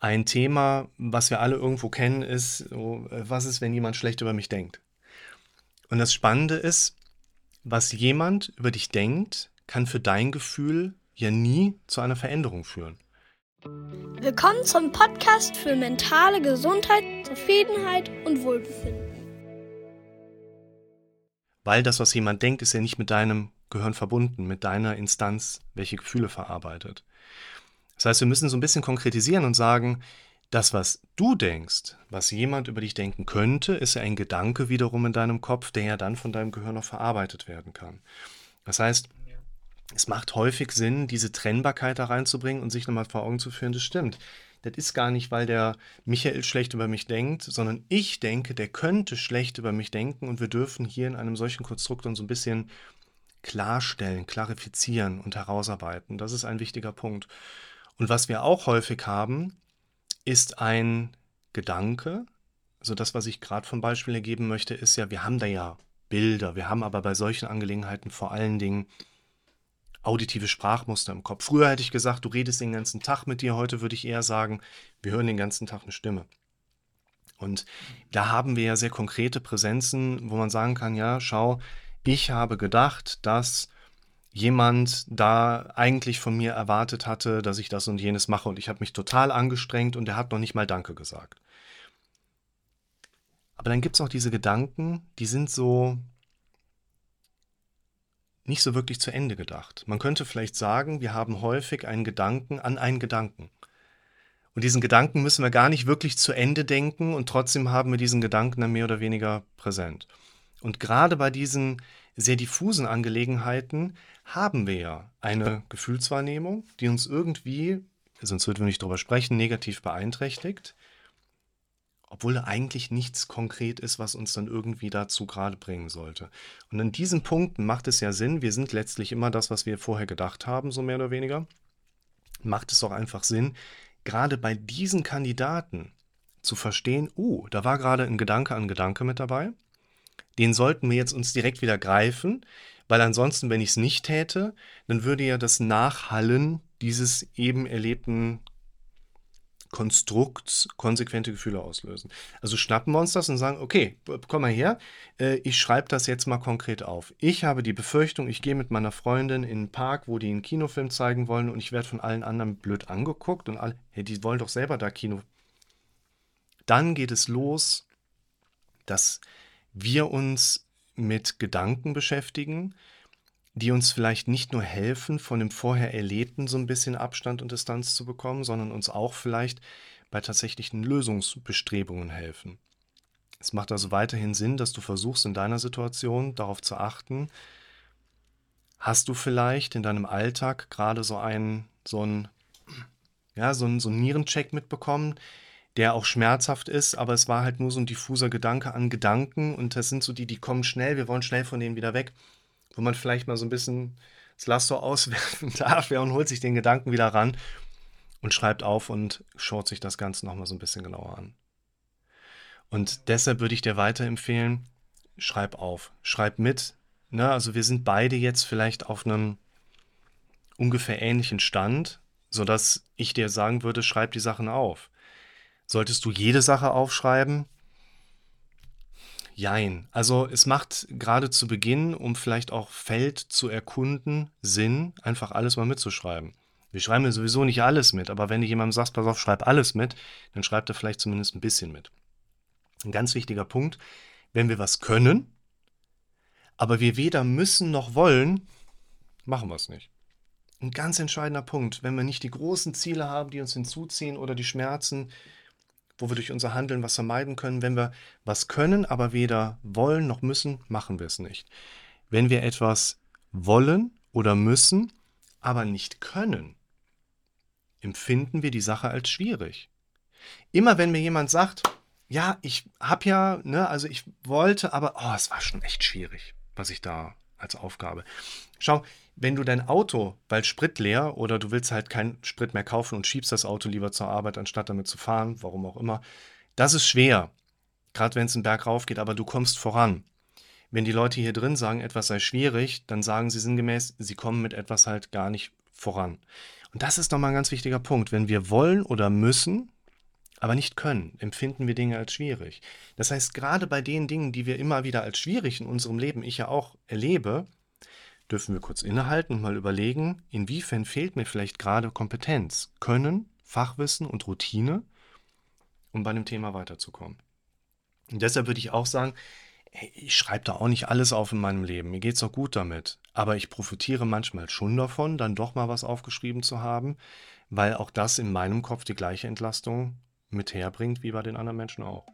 Ein Thema, was wir alle irgendwo kennen, ist, was ist, wenn jemand schlecht über mich denkt? Und das Spannende ist, was jemand über dich denkt, kann für dein Gefühl ja nie zu einer Veränderung führen. Willkommen zum Podcast für mentale Gesundheit, Zufriedenheit und Wohlbefinden. Weil das, was jemand denkt, ist ja nicht mit deinem Gehirn verbunden, mit deiner Instanz, welche Gefühle verarbeitet. Das heißt, wir müssen so ein bisschen konkretisieren und sagen, das, was du denkst, was jemand über dich denken könnte, ist ja ein Gedanke wiederum in deinem Kopf, der ja dann von deinem Gehirn noch verarbeitet werden kann. Das heißt, es macht häufig Sinn, diese Trennbarkeit da reinzubringen und sich nochmal vor Augen zu führen, das stimmt. Das ist gar nicht, weil der Michael schlecht über mich denkt, sondern ich denke, der könnte schlecht über mich denken und wir dürfen hier in einem solchen Konstrukt uns so ein bisschen klarstellen, klarifizieren und herausarbeiten. Das ist ein wichtiger Punkt. Und was wir auch häufig haben, ist ein Gedanke. Also das, was ich gerade vom Beispiel ergeben möchte, ist ja, wir haben da ja Bilder, wir haben aber bei solchen Angelegenheiten vor allen Dingen auditive Sprachmuster im Kopf. Früher hätte ich gesagt, du redest den ganzen Tag mit dir, heute würde ich eher sagen, wir hören den ganzen Tag eine Stimme. Und da haben wir ja sehr konkrete Präsenzen, wo man sagen kann, ja, schau, ich habe gedacht, dass jemand da eigentlich von mir erwartet hatte, dass ich das und jenes mache und ich habe mich total angestrengt und er hat noch nicht mal Danke gesagt. Aber dann gibt es auch diese Gedanken, die sind so nicht so wirklich zu Ende gedacht. Man könnte vielleicht sagen, wir haben häufig einen Gedanken an einen Gedanken. Und diesen Gedanken müssen wir gar nicht wirklich zu Ende denken und trotzdem haben wir diesen Gedanken dann mehr oder weniger präsent. Und gerade bei diesen sehr diffusen Angelegenheiten haben wir ja eine Gefühlswahrnehmung, die uns irgendwie, sonst würden wir nicht darüber sprechen, negativ beeinträchtigt obwohl eigentlich nichts konkret ist, was uns dann irgendwie dazu gerade bringen sollte. Und an diesen Punkten macht es ja Sinn, wir sind letztlich immer das, was wir vorher gedacht haben, so mehr oder weniger, macht es doch einfach Sinn, gerade bei diesen Kandidaten zu verstehen, oh, da war gerade ein Gedanke an Gedanke mit dabei, den sollten wir jetzt uns direkt wieder greifen, weil ansonsten, wenn ich es nicht täte, dann würde ja das Nachhallen dieses eben erlebten Konstrukts konsequente Gefühle auslösen. Also schnappen wir uns das und sagen, okay, komm mal her, äh, ich schreibe das jetzt mal konkret auf. Ich habe die Befürchtung, ich gehe mit meiner Freundin in einen Park, wo die einen Kinofilm zeigen wollen und ich werde von allen anderen blöd angeguckt und alle, hey, die wollen doch selber da Kino. Dann geht es los, dass wir uns mit Gedanken beschäftigen, die uns vielleicht nicht nur helfen, von dem vorher Erlebten so ein bisschen Abstand und Distanz zu bekommen, sondern uns auch vielleicht bei tatsächlichen Lösungsbestrebungen helfen. Es macht also weiterhin Sinn, dass du versuchst, in deiner Situation darauf zu achten, hast du vielleicht in deinem Alltag gerade so einen, so einen, ja, so einen, so einen Nierencheck mitbekommen, der auch schmerzhaft ist, aber es war halt nur so ein diffuser Gedanke an Gedanken und das sind so die, die kommen schnell, wir wollen schnell von denen wieder weg wo man vielleicht mal so ein bisschen das Lasso auswerfen darf ja, und holt sich den Gedanken wieder ran und schreibt auf und schaut sich das Ganze nochmal so ein bisschen genauer an. Und deshalb würde ich dir weiterempfehlen, schreib auf, schreib mit. Ne? Also wir sind beide jetzt vielleicht auf einem ungefähr ähnlichen Stand, sodass ich dir sagen würde, schreib die Sachen auf. Solltest du jede Sache aufschreiben, Jein. Also es macht gerade zu Beginn, um vielleicht auch Feld zu erkunden, Sinn, einfach alles mal mitzuschreiben. Wir schreiben ja sowieso nicht alles mit, aber wenn du jemandem sagst, pass auf, schreib alles mit, dann schreibt er vielleicht zumindest ein bisschen mit. Ein ganz wichtiger Punkt, wenn wir was können, aber wir weder müssen noch wollen, machen wir es nicht. Ein ganz entscheidender Punkt, wenn wir nicht die großen Ziele haben, die uns hinzuziehen oder die Schmerzen, wo wir durch unser Handeln was vermeiden können. Wenn wir was können, aber weder wollen noch müssen, machen wir es nicht. Wenn wir etwas wollen oder müssen, aber nicht können, empfinden wir die Sache als schwierig. Immer wenn mir jemand sagt, ja, ich habe ja, ne, also ich wollte, aber oh, es war schon echt schwierig, was ich da als Aufgabe. Schau, wenn du dein Auto, weil Sprit leer oder du willst halt keinen Sprit mehr kaufen und schiebst das Auto lieber zur Arbeit, anstatt damit zu fahren, warum auch immer, das ist schwer. Gerade wenn es einen Berg rauf geht, aber du kommst voran. Wenn die Leute hier drin sagen, etwas sei schwierig, dann sagen sie sinngemäß, sie kommen mit etwas halt gar nicht voran. Und das ist nochmal ein ganz wichtiger Punkt. Wenn wir wollen oder müssen, aber nicht können, empfinden wir Dinge als schwierig. Das heißt, gerade bei den Dingen, die wir immer wieder als schwierig in unserem Leben, ich ja auch erlebe, dürfen wir kurz innehalten und mal überlegen, inwiefern fehlt mir vielleicht gerade Kompetenz, Können, Fachwissen und Routine, um bei dem Thema weiterzukommen. Und deshalb würde ich auch sagen, ich schreibe da auch nicht alles auf in meinem Leben. Mir geht es auch gut damit. Aber ich profitiere manchmal schon davon, dann doch mal was aufgeschrieben zu haben, weil auch das in meinem Kopf die gleiche Entlastung mit herbringt wie bei den anderen Menschen auch.